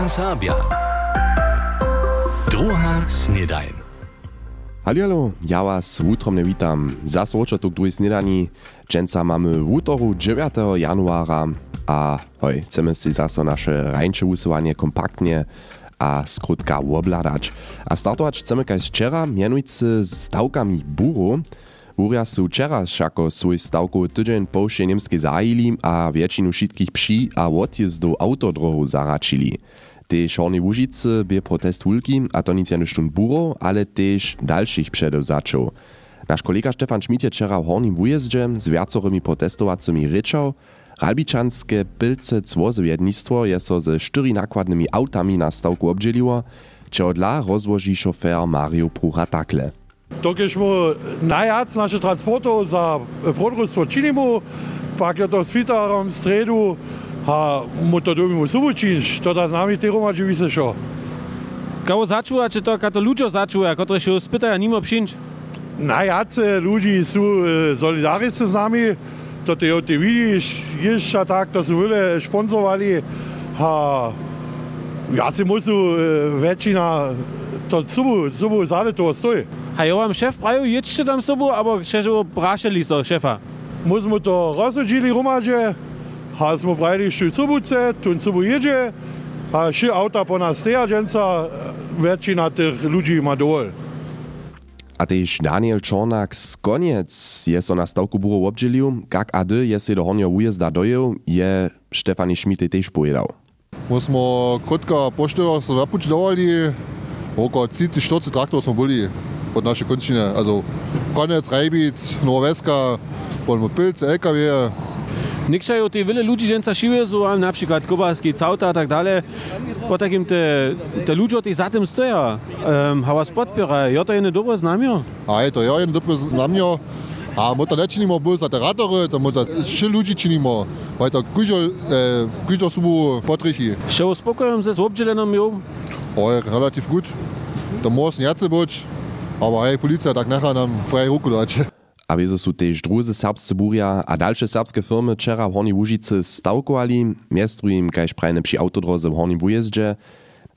Kasabian. Druhá snedajn. Halilo, ja vás útromne vítam. Za svočatok druhý snedaní. Dženca máme v útoru 9. januára a hoj, chceme si zase naše rajnče usovanie kompaktne a skrótka obladać. A startować chcemy kaj wczera, mianowicie z stałkami buru. Buria są wczera jako swój stałkowy tydzień połsze niemskie a większość wszystkich psi a odjezdów autodrohu zaraczyli. Te Szornej Łużycy bie protest hulki, a to nic stun buro, ale też dalszych przedów zaczął. Nasz kolega Stefan Schmidt je wczera w Hornim Wujezdzie z wiacorymi protestowacymi ryczał, Ralbiczanskie Pilce Cwozowiednictwo je so ze sztyri nakładnymi autami na stałku obdzieliło, čo dla rozłoży szofer Mario Prucha takle. Dokiśmy najjac nasze transporto za podróstwo činimo, pak je to stredu, a mu to dobimy subučinš, to da z nami te romači vise šo. Koło zaczęła, czy to kato ludzie zaczęła, które się spytają, nimo przyjść? Najjace ludzi są e, solidarni z nami, to ty, ty widzisz, jeszcze tak, to są wiele sponsorowali, a ja si muszę e, väčšina to subu, subu zade to stoi. A ja wam szef prajo, jedźcie tam sobą, albo krzeżu braszeli so szefa. Musimy to rozdzieli romadzie, a smo brali še subuce, tu subu jedzie, a še auta po nas steja, dženca, väčšina tych ludzi ma dol. A tež Daniel Čornak z Koniec je so na stavku buro obdželil, kak a d je se do hornjo ujezda dojel, je Štefani Šmite tež povedal. My smo kotka pošteva so napuč dovali, okolo 30-40 traktorov smo boli od naše končine. Also Konec, Rejbic, Norweska, polno Pilce, LKW. Nikšajo te wiele ludzi dżęca siły, so ale na przykład Kobalski, Cauta a tak dalej. Po takim te, te ludzie te za tym stoją. Um, a was podpierają. Ja to jest dobre znamio. A je to ja jeden dobry znamio. A my to nie činimo bolj za teratory, to my to še ludzi činimo. Weil to kujžo, e, kujžo subu potrichy. Še uspokojem ze z obdzieleną mią. O, je relativ gut. To muss jace być, aber hej, policja tak nachher nam freie ruku dać. A wieso su tež druze serbsce burja a dalsze serbskie firmy wczera w Hornej Łużycy stałkowali, miestru im kaž prajne przy autodroze w Hornym Wujezdzie.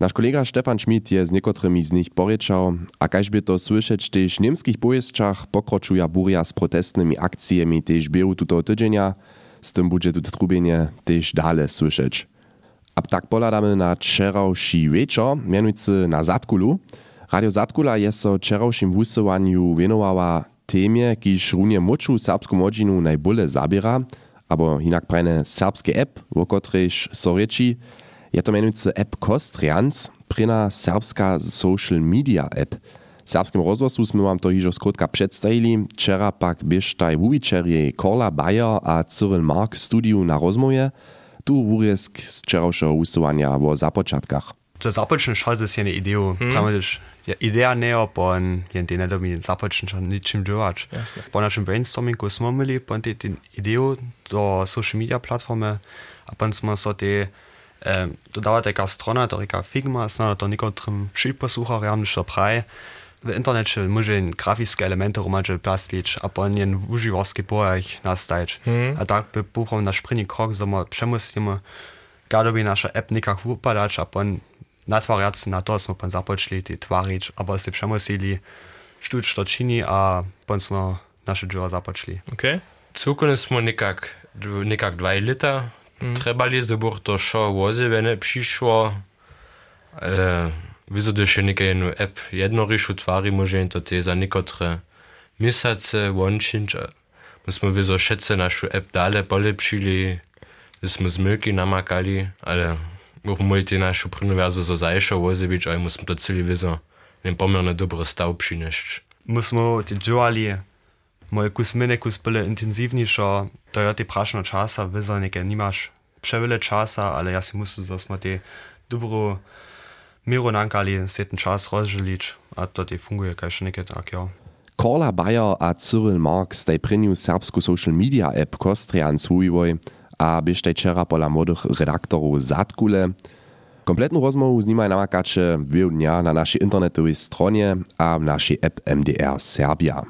Nasz kolega Stefan Schmidt je z niekotrymi z nich poryczał, a kaž by to słyszeć też w niemskich pojezdczach pokročuja burja z protestnymi akcjami też bieru tuto tydzienia, z tym będzie tu trubienie też dalej słyszeć. A tak poladamy na wczorajszy wieczór, mianujcy na Zatkulu. Radio Zatkula je so wczorajszym wusywaniu wienowała temie, kiż runie moczu serbską młodzinu najbole zabiera, abo inak prajne serbskie app, wo kotrež so reči, je to mianujcy app Kostrians, prina serbska social media app. W serbskim rozgłosu sme wam to hižo skrótka przedstawili, wczera pak biež taj wuwičerje Korla Bayer a Cyril Mark studiu na rozmoje, tu wurjesk z wczorajszego usuwania o započatkach. To započne šalze si jedne ideu, hmm. Pravodiš, je ideja neo, pon jen te nedomi započne šal ničim dělat. Jasne. Po našem brainstormingu smo imeli pon te, te ideu do social media platformy, a pon smo so te eh, dodała taka strona, to taka Figma, zna to niekotrym przyposłucharzom, że praj, w internecie może graficzne elementy romacze plastić, a po nie w używarskich pojach nastać. Mhm. A tak by buchom na szpryni krok, że my przemusimy, gadoby nasza app nikak upadać, a pon natwariac na to smo pon započli ty tvarić, a si przemusili štuč to čini, a pon smo naše džuva započli. Okay. Cukone smo nekak, dv- nekak dva leta trebali, da bo to šo voze vene přišlo. Ale vyzode še nekaj jednu app jedno rišu tvari može in to te za nekotre misace wončinč. My smo vyzo všetce našu app dale polepšili, my smo zmylki namakali, ale moramo iti našu univerzo za Zajša Vozević, ajmo smo placili vizo. Ne pomnil na dobro stav přinešč. Mi smo ti džuvali, moje kusmine kuspele intenzivnejšo, to je ti prašno časa, vizo nekaj nimaš, prevele časa, ali jaz si mislim, da smo ti dobro miro nankali, se ten čas razželič, a to ti funguje kaj še nekaj takega. Ja. Korla Bayer a Cyril Marx, der Prinius serbsku Social Media App Kostrian Zuivoj, a biež tej čera pola młodych redaktorów Zatkule. Kompletną rozmowu z nimi namakacie wielu dnia na naszej internetowej stronie a w naszej app MDR Serbia.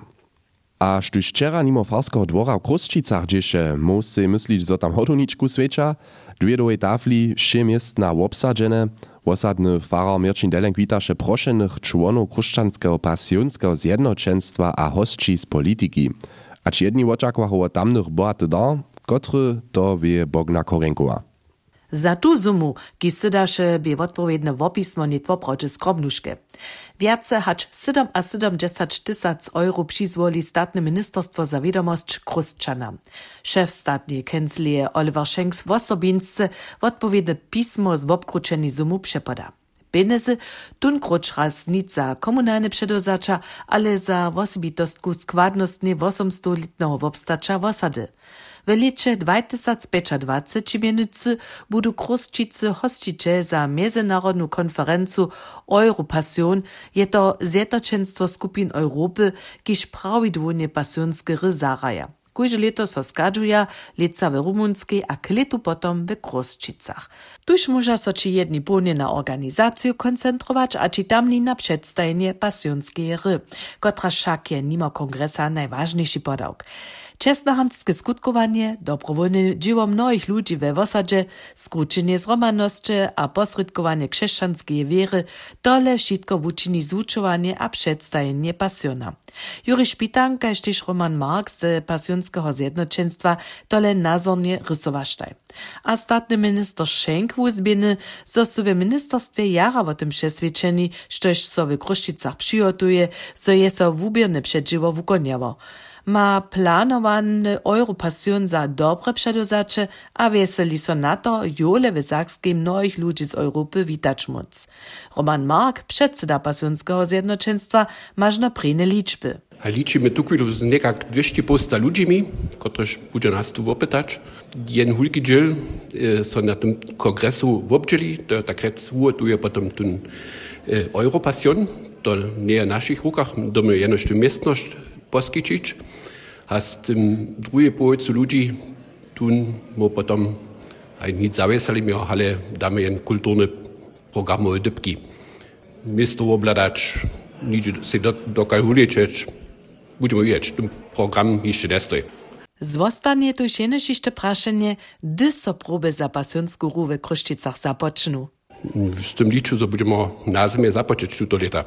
A štuž včera mimo Farského dvora v Krosčicach džeše, môž si mysliť, že tam hoduničku sveča, dwie doje tafli, še miestna obsadžené, Osadny farar Mirčin Delenk witaše prošenych członów chrześcijańskiego pasjonskiego zjednoczeństwa a hostči z politiki. A ci jedni oczakwają o tamnych bohaty dar, kotry to wie Bogna Korenkova. Za tu zumu, ki sydaše bi odpowiedne wopismo nitwo proče skromnuške. Wierce hać 7 a 70 tysac euro przyzwoli statne ministerstwo za wiadomość Krustczana. Szef statnej kanclerie Oliver Schenks w osobince odpowiedne pismo z obkruczeni zumu przepada. Pieniędzy tunkroć raz nic za komunalne przedozacza, ale za osobitostku składnostnie 800-litnego wobstacza w osady. W lecie 2025 mienicy budu Kruszczycy hosticze za międzynarodną konferencję Europassion, je to zjednoczeństwo skupin Europy, kiż prawidłowie pasjonskie zaraja. Kujże leto so skadżuja, leca w a kletu potom w Kruszczycach. Tuż może so jedni płonie na organizację koncentrować, a ci tamni na przedstawienie pasjonskiej ry, kotra szak je mimo kongresa najważniejszy podałk. Česnohamtske skutkowanie, dobrowolne dzieło mnohich ludzi we wosadzie, skrócenie zromaności a posredkowanie chrześcijańskiej wiery, dole wszystko uczyni zvučowanie a przedstawienie pasjona. Juri Szpitanka i też Roman Marx z pasjonskiego zjednoczeństwa dole nazornie rysowasztaj. A statny minister Schenk uzbieny, zo su w ministerstwie jara o tym przeswiadczeni, sztoż so w Kruszczycach przygotuje, so je so wubierne przedżywo wukoniało ma planowany Europasjon za dobre przedozacze, a weseli so na to jole w Sakskim mnohich ludzi z Europy witać móc. Roman Mark, przedseda pasjonskiego zjednoczeństwa, masz na prine liczby. A liczymy tu z nekak 200 posta ludźmi, którzy będzie nas tu opytać. Jen hulki dziel e, są na tym kongresu wobdzieli, to tak uratuje potem ten e, Europasjon, to nie w naszych rukach, do my jenoś tu miestność poskyčić, a z tym drugie połowcu ludzi tun mo potom aj nic zawiesali mi, ale damy jen kulturne programy dybki. Misto obladać, nic się do, dokalkuliczyć, budeme wiedzieć, ten program jeszcze nie stoi. Zwostanie tu jenež jeszcze praszenie, gdy so próby za pasjonsku rú v Kruščicach započnú. Z tym liczу, że będziemy na zimie zapocząć tuto lata.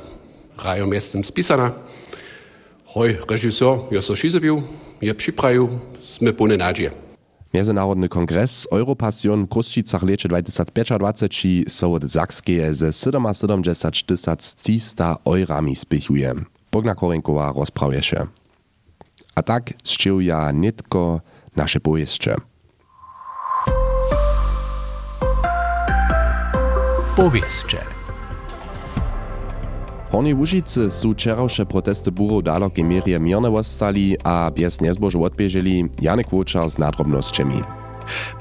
Rajom jestem spisana. Hoj, režisor Joso Šizebiu je připravil, sme plne nadzieje. Międzynarodny kongres Europassion w Kruszczycach lecze 2025 so od Zakskie ze 77 tysac cista eurami spichuje. Bogna Korenkowa rozprawia się. A tak zczyłja nitko nasze powieście. Powieście. Hornej Łužice su wczorajsze protesty burów dalok mierje mierne ostali a bez nezbożu odbieżeli Janek Łuczar z nadrobnościami.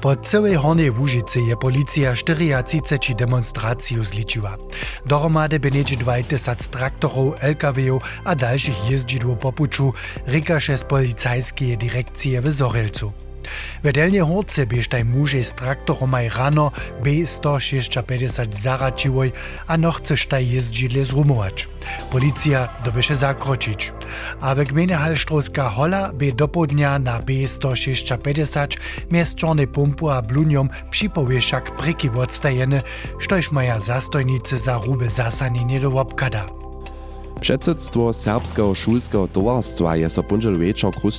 Po całej Hornej Łužice je policja 34 demonstraciju zliczyła. Dohromady będzie 20 traktorów, LKW a dalszych jeździdł po puczu, rykasze z policajskiej dyrekcji w Zorelcu. Vedelnie horce biežtaj muže z traktoromaj rano B156 zaračiłoj a no chceštaj jeździdle zrumować. Policja dobieše zakročić. A w gmine Halštrovska hola by do południa na B156 miast Czarnej Pumpu a Bluniom przypowie však pryki odstajene, štož maja zastojnice za rube zasanienie do obkada. Předsedstvo Serbskeho šulskeho towarstwa je so punžel večer v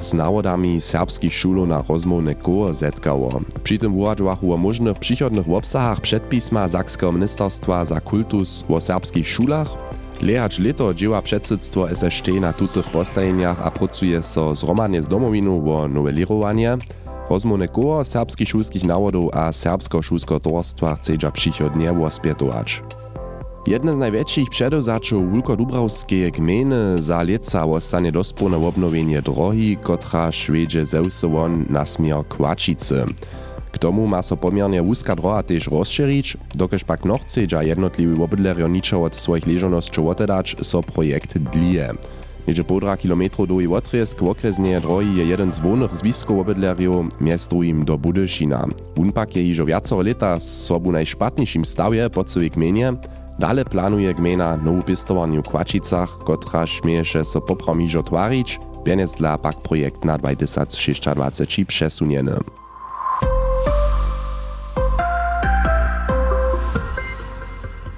s návodami serbských šulov na rozmowne koło zetkało. Przy tym uradźwachu o możnych przychodnych obsahach przedpisma Sakskeho ministerstwa za kultus o serbskich szulach, Lehacz leto dzieła przedsedztwo SST na tutych postajeniach a pracuje so zromadnie z domowiną o nowelirowanie. Rozmowne koło serbskich szulskich nawodów a serbskiego szulskiego towarstwa chce przychodnie ospietować. Jedne z największych przedozaczów Wulkodubrawskiej gminy za leca ostanie dospólne obnowienie drogi, kotra szwiedzie zeusowon na smier Kłačicy. K tomu ma so pomiernie wózka droga też rozszerzyć, dokeż pak no chce, że jednotliwy obydlerio niczo od swoich leżoności odedać, so projekt dlije. Niedzie półtora kilometru do i otriesk w okresnie drogi je jeden z wolnych zwisków obydleriów, miast drugim do Budyszina. Unpak je iżo wiacero leta sobu najszpatniejszym stawie gminie, Dale planuje gmena nowu pistowaniu w Kłačicach, kotra śmieje so popromiżo twarić, pieniądz dla pak projekt na 2026 przesuniemy.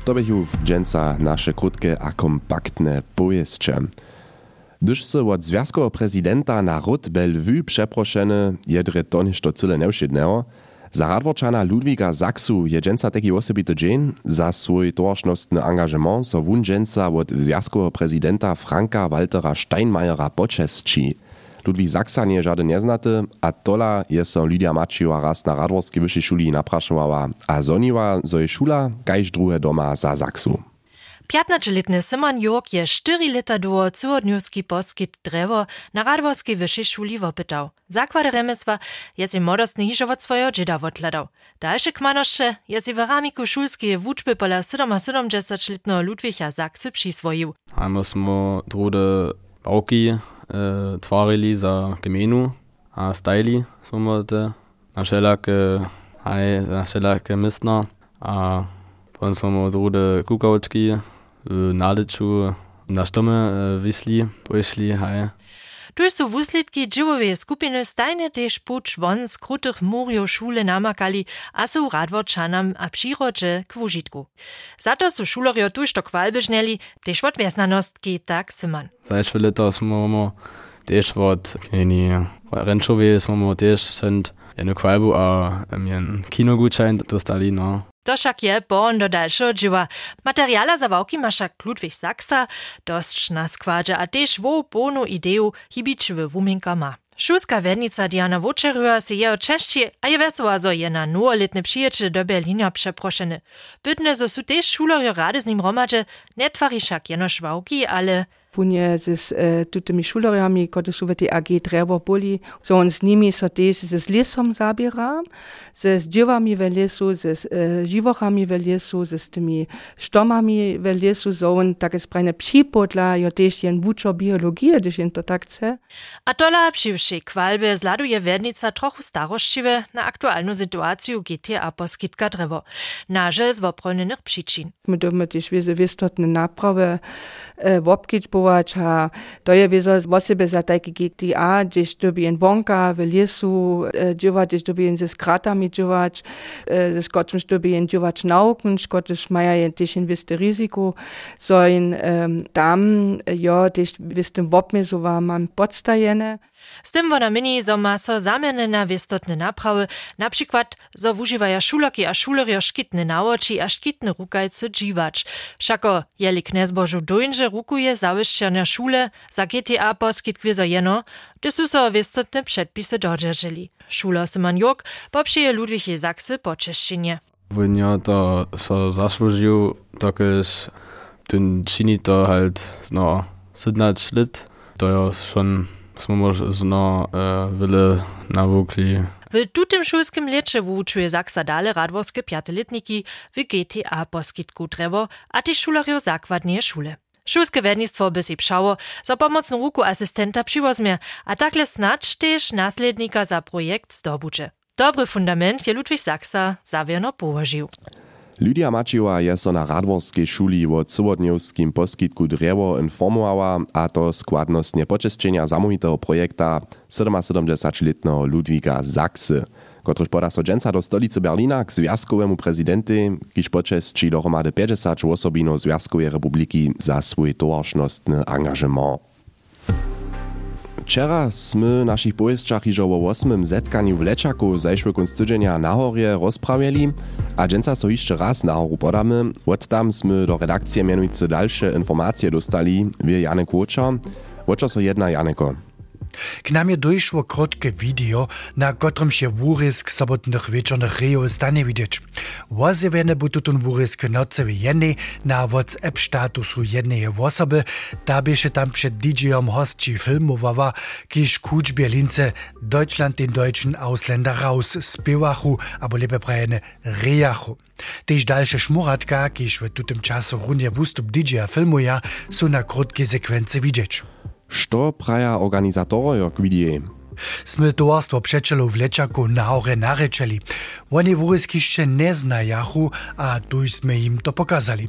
to bychu dżęca nasze krótkie a kompaktne pojeszcze. Gdyż se od związkowo prezydenta na ród Bellevue przeproszeny jedre to ništo cyle neušedného, za radworčana Ludwiga Zaksu je dżęca taki osobity za swój towarzystny angażement so wun dżęca od związkowo prezydenta Franka Waltera Steinmeiera poczesci. Ludwig Zaksa nie żaden nieznaty, a tola je so Lidia Mačiova raz na radworskiej wyższej szuli napraszowała, a zoniła, zo je szula kajż druhe doma za Zaksu. 15-letny Simon Jurk je 4 lata długo cudniewski poskit drewo na radworskiej wyższej szuli wopytał. Zakłady remesła je si modostny hižo od swojego dzieda odladał. Dalsze kmanosze je si w ramiku szulskiej wuczby pola 77-letnego Ludwiga Zaksy przyswoił. A my smo drude bałki e, twarili za gminu, a stajli smo te na wszelakie, na wszelakie mistna, a potem smo drude kukałczki naleču na stome visli pošli haje. Duch so wuslitki Džiwowe skupine stajne tež puč von z krutih morjo šule namakali, a so v Radvorčanam apširoče k vužitku. Zato so šulorjo tuž to kvalbežneli, tež vod vesnanost, ki tak seman. Zdaj šele to smo tež vod, ki ni renčovi, smo tež sent. Jednu kvalbu a jen kinogutschein dostali, no. To však je bon do dalšieho dživa. Materiála za wałki ma však Ludwig Saksa dosť na składze, a tež vo bonu ideu hibičive wuminka ma. Šulska vednica Diana Vočerua se je očešći, a je vesela, zo je na novoletne přiječe do Berlina przeprošene. Bytne, zo su tež šulerjo rade z nim romadže, ne tvari však jenož wałki, ale Punie z e, tutymi szuleriami, które są w tej AG Drewo boli, on z nimi so też z lesom zabiera, z dziewami w lesu, z živochami w lesu, z tymi sztomami w lesu, on takie sprajne przypodla, jo też jen wuczo biologię, gdyż jen to tak chce. A tola přiwszy kwalbe zladuje wednica trochu starościwe na aktualną sytuację GTA poskitka drewo, naże z woprolnionych przyczyn. My domy też wiedzę wystotne naprawy e, wopkić powołać, a to je wieso o siebie za takie GTA, gdzieś to by wonka w lesu e, dziewać, gdzieś to by ze skratami dziewać, e, ze skotczym to by dziewać nauken, skotczyż mają też inwesty ryzyko, so in um, tam, ja, też w tym wopmiesu war mam podstajene. Z tym wona mini, zo ma so zamienne na wiestotne naprawy, na przykład zo wużywaja šuloki a šulerjo škitne naoči a škitne rukajce dživač. Šako, jeli knez Božu dojnže zawieszczenia szule za GTA poskit kwizo jeno, gdy su so wiestotne przedpisy dodrżeli. Szula Simon Jok poprzyje Ludwig Zaksy poczeszczenie. Wenn to so zasłużył, jest ten czyni to halt no 17 lat, to jest schon smo może zno e, wiele nawukli. W tutym szulskim lecie wuczuje Zaksa dale radworskie piatelitniki w GTA poskitku drewo, a ty szulerjo zakładnie szule. Szulskie wednictwo by si pšało, za pomocną ruku asystenta przywozmie, a takle snacz też naslednika za projekt zdobucze. Dobry fundament je Ludwig Zaksa zawierno położył. Lydia Mačiova je so na radworskiej szuli o cywodniowskim poskitku drewo informowała, a to składnostnie počesčenia zamówitego projekta 77-letnego Ludwiga Zaksy, kotryż poda so dżęca do stolicy Berlina k związkowemu prezydenty, kiż počesči dohromady 50 osobino Związkowej Republiki za swój towarzystny angażement. Wczera sme naszych pojezczach iżo o 8. zetkaniu w Leczaku zajszły konstydzenia na horje rozprawiali, a dżęca so jeszcze raz na horu podamy. Od tam sme do redakcji mianujcy dalsze informacje dostali, wie Janek Łoczar. Łoczar so jedna Janeko. K nam je dojšło krótkie video, na którym się wórysk sobotnych wieczornych rejo stanie widzieć. Wozywiene bu tutun wórysk noce w jednej na WhatsApp statusu jednej osoby, da by się tam przed DJ-om hostci filmowała, kiż kuć Berlince Deutschland den deutschen Ausländer raus spiewachu, albo lepiej prajene rejachu. Tež dalsze szmuratka, kiż w tutym czasu runie wustup DJ-a filmuje, są na krótkie sekwencje widzieć. Što praja organizatorojo k vidie? Sme towarstwo přečelo v Lečaku nahore narečeli. Oni wóryskišće ne znajachu, a tuž sme im to pokazali.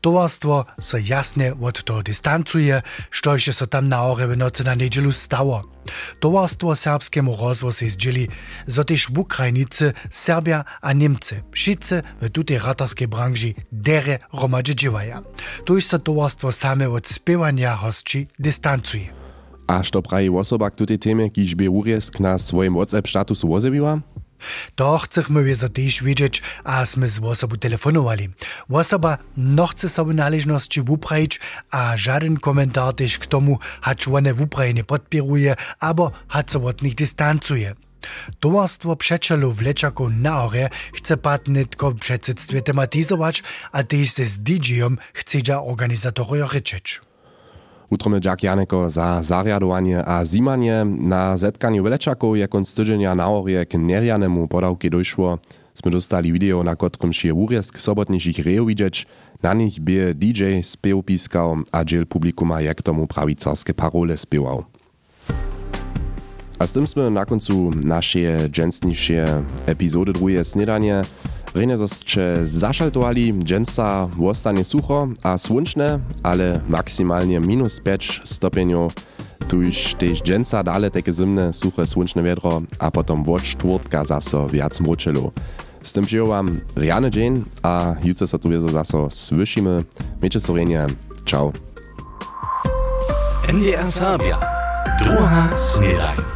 Towarstwo so jasne od toho distancuje, štože so tam nahore v noci na nedželu stało. Towarstwo serbskiemu rozwoju zdzieli, zo też w Ukrajnicy, Serbia a Niemcy, wszyscy w tutej ratarskiej branży dere romadzi dziewaja. Tuż so towarstwo same od spiewania hostci distancuje. A što praji osoba k tutej temie, kiž by urjesk na swoim WhatsApp-statusu wozebiła? To chcemy wiedzą też wiedzieć, a sme z osobą telefonowali. Osoba no chce sobie należności wuprajić, a żaden komentar też k tomu, hacz one wupraje nie podpieruje, albo hacz się od nich dystancuje. Towarstwo przeczelu w Leczaku na Ore chce patnitko w przedsedztwie tematizować, a też ze z DJ-om chce organizatorio ryczyć. Utromy Jack Janeko za zariadowanie a zimanie na zetkaniu Welečakov je konc tydzienia na orje k nerjanemu podawki došło. Sme dostali video, na kotrom šie urjesk sobotniejszych rejo widzieć. Na nich by DJ spiew piskał, a dziel publikuma jak tomu prawicarskie parole spiewał. A z tym sme na końcu naszej dżęsniejszej epizody drugie snedanie. Rejne zosće zašaltovali, dženca ostane sucho a słonczne, ale maksymalnie minus 5 stopniów. Tuż też dženca dale takie zimne, suche, słonczne wiadro, a potom od czwartka zaso wiac mročelo. Z tym przyjąłam Riane dzień, a jutro so tu zaso słyszymy. Miejcie sorenie, ciao. NDR Sabia, druga snedaj.